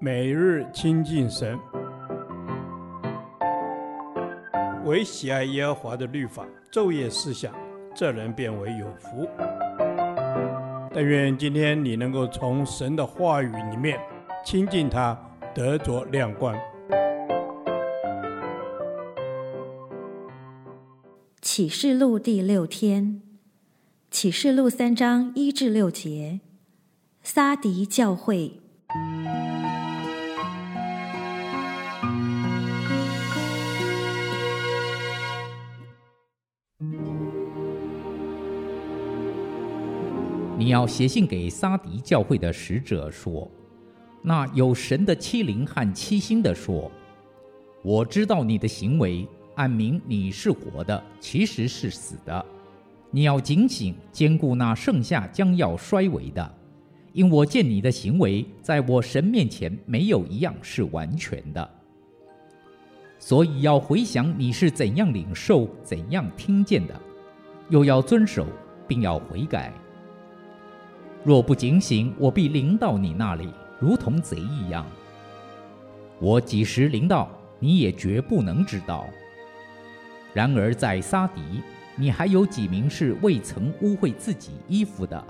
每日亲近神，唯喜爱耶和华的律法，昼夜思想，这人便为有福。但愿今天你能够从神的话语里面亲近他，得着亮光。启示录第六天，启示录三章一至六节，撒狄教会。你要写信给撒迪教会的使者说：“那有神的七灵和七星的说，我知道你的行为，暗明你是活的，其实是死的。你要警醒，坚固那剩下将要衰微的，因我见你的行为，在我神面前没有一样是完全的。所以要回想你是怎样领受、怎样听见的，又要遵守，并要悔改。”若不警醒，我必临到你那里，如同贼一样。我几时临到，你也绝不能知道。然而在撒迪，你还有几名是未曾污秽自己衣服的，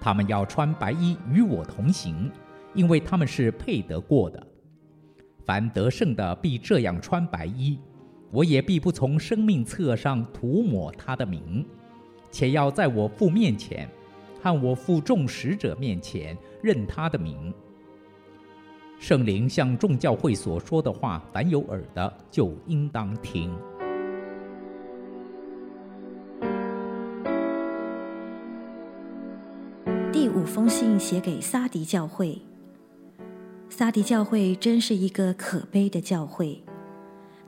他们要穿白衣与我同行，因为他们是配得过的。凡得胜的必这样穿白衣，我也必不从生命册上涂抹他的名，且要在我父面前。和我负众使者面前认他的名。圣灵向众教会所说的话，凡有耳的就应当听。第五封信写给撒迪教会。撒迪教会真是一个可悲的教会，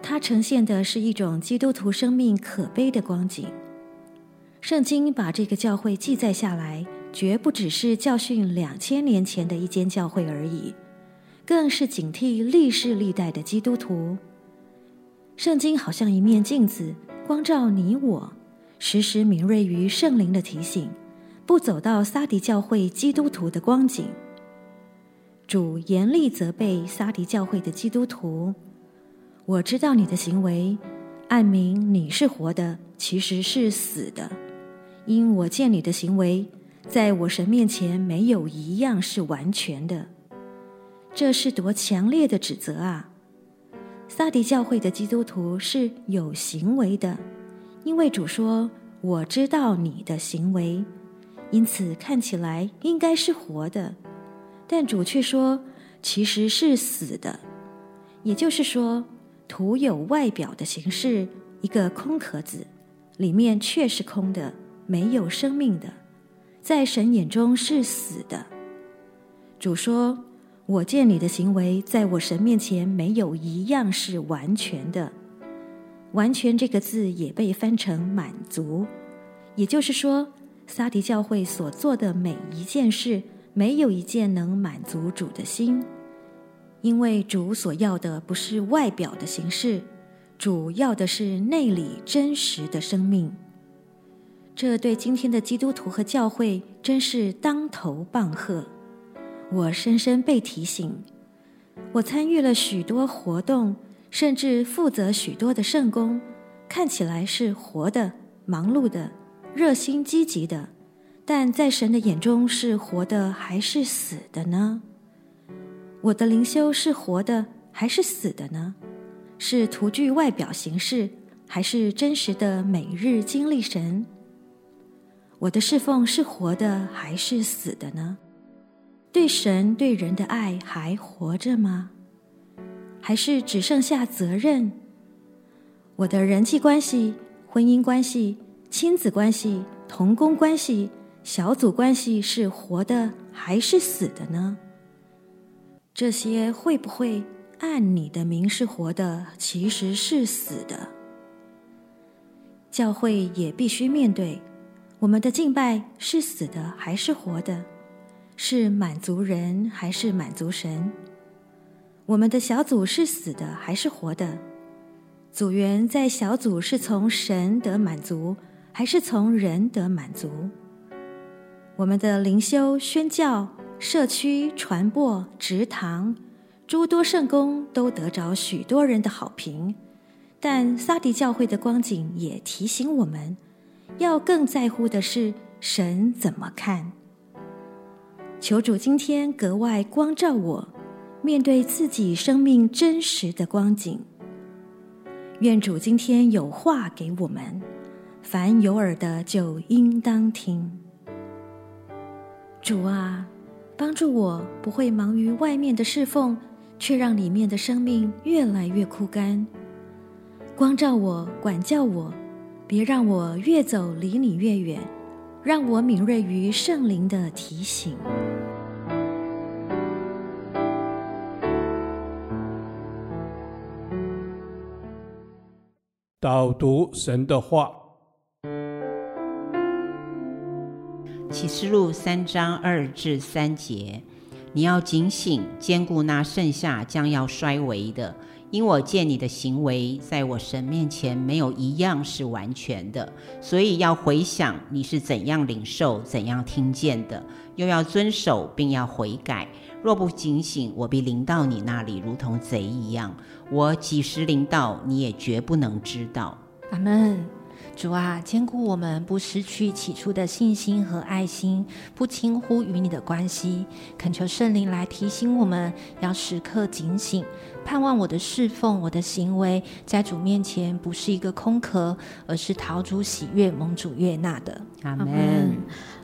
它呈现的是一种基督徒生命可悲的光景。圣经把这个教会记载下来，绝不只是教训两千年前的一间教会而已，更是警惕历世历代的基督徒。圣经好像一面镜子，光照你我，时时敏锐于圣灵的提醒，不走到撒迪教会基督徒的光景。主严厉责备撒迪教会的基督徒：我知道你的行为，暗明你是活的，其实是死的。因我见你的行为，在我神面前没有一样是完全的，这是多强烈的指责啊！撒迪教会的基督徒是有行为的，因为主说：“我知道你的行为，因此看起来应该是活的。”但主却说：“其实是死的。”也就是说，徒有外表的形式，一个空壳子，里面却是空的。没有生命的，在神眼中是死的。主说：“我见你的行为，在我神面前没有一样是完全的。”完全这个字也被翻成满足，也就是说，撒狄教会所做的每一件事，没有一件能满足主的心，因为主所要的不是外表的形式，主要的是内里真实的生命。这对今天的基督徒和教会真是当头棒喝。我深深被提醒，我参与了许多活动，甚至负责许多的圣工，看起来是活的、忙碌的、热心积极的，但在神的眼中是活的还是死的呢？我的灵修是活的还是死的呢？是徒具外表形式，还是真实的每日经历神？我的侍奉是活的还是死的呢？对神对人的爱还活着吗？还是只剩下责任？我的人际关系、婚姻关系、亲子关系、同工关系、小组关系是活的还是死的呢？这些会不会按你的名是活的，其实是死的？教会也必须面对。我们的敬拜是死的还是活的？是满足人还是满足神？我们的小组是死的还是活的？组员在小组是从神得满足，还是从人得满足？我们的灵修宣教社区传播、植堂，诸多圣工都得着许多人的好评。但撒迪教会的光景也提醒我们，要更在乎的是神怎么看。求主今天格外光照我，面对自己生命真实的光景。愿主今天有话给我们，凡有耳的就应当听。主啊，帮助我不会忙于外面的侍奉，却让里面的生命越来越枯干。光照我，管教我，别让我越走离你越远，让我敏锐于圣灵的提醒。导读神的话，启示录三章二至三节，你要警醒，兼顾那剩下将要衰微的，因我见你的行为，在我神面前没有一样是完全的，所以要回想你是怎样领受、怎样听见的，又要遵守，并要悔改。若不警醒，我必临到你那里，如同贼一样。我几时临到，你也绝不能知道。阿门。主啊，坚固我们，不失去起初的信心和爱心，不轻忽与你的关系。恳求圣灵来提醒我们，要时刻警醒，盼望我的侍奉、我的行为，在主面前不是一个空壳，而是讨主喜悦、蒙主悦纳的。阿门。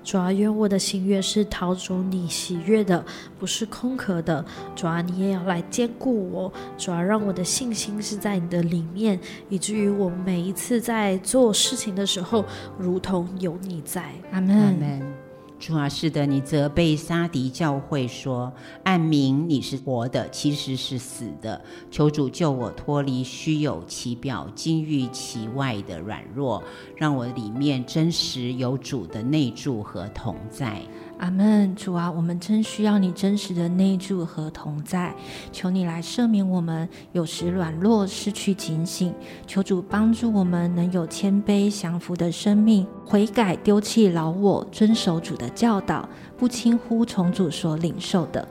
主啊，愿我的心愿是讨主你喜悦的，不是空壳的。主啊，你也要来兼顾我。主啊，让我的信心是在你的里面，以至于我每一次在做事情的时候，如同有你在。阿门。主啊，是的，你责备撒迪教会说：“暗明你是活的，其实是死的。求主救我脱离虚有其表、金玉其外的软弱，让我里面真实有主的内住和同在。”阿门，主啊，我们真需要你真实的内住和同在，求你来赦免我们有时软弱、失去警醒，求主帮助我们能有谦卑降服的生命，悔改丢弃老我，遵守主的教导，不轻忽从主所领受的。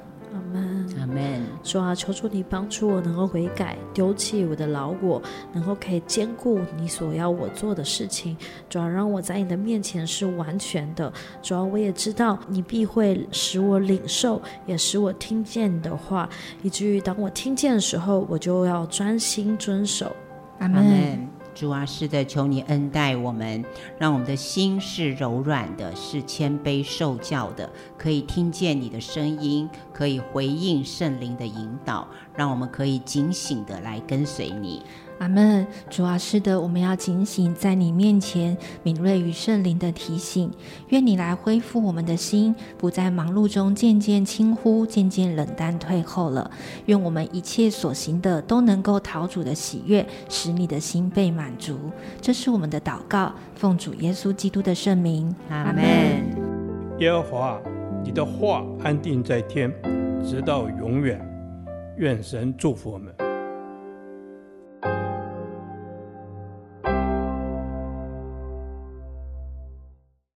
主啊，求主你帮助我，能够悔改，丢弃我的老我，能够可以兼顾你所要我做的事情。主啊，让我在你的面前是完全的。主啊，我也知道你必会使我领受，也使我听见你的话，以至于当我听见的时候，我就要专心遵守。阿门。主啊，是的，求你恩待我们，让我们的心是柔软的，是谦卑受教的，可以听见你的声音，可以回应圣灵的引导，让我们可以警醒的来跟随你。阿门，主啊，是的，我们要警醒，在你面前敏锐于圣灵的提醒。愿你来恢复我们的心，不在忙碌中渐渐轻忽，渐渐冷淡退后了。愿我们一切所行的都能够讨主的喜悦，使你的心被满足。这是我们的祷告，奉主耶稣基督的圣名。阿门。耶和华，你的话安定在天，直到永远。愿神祝福我们。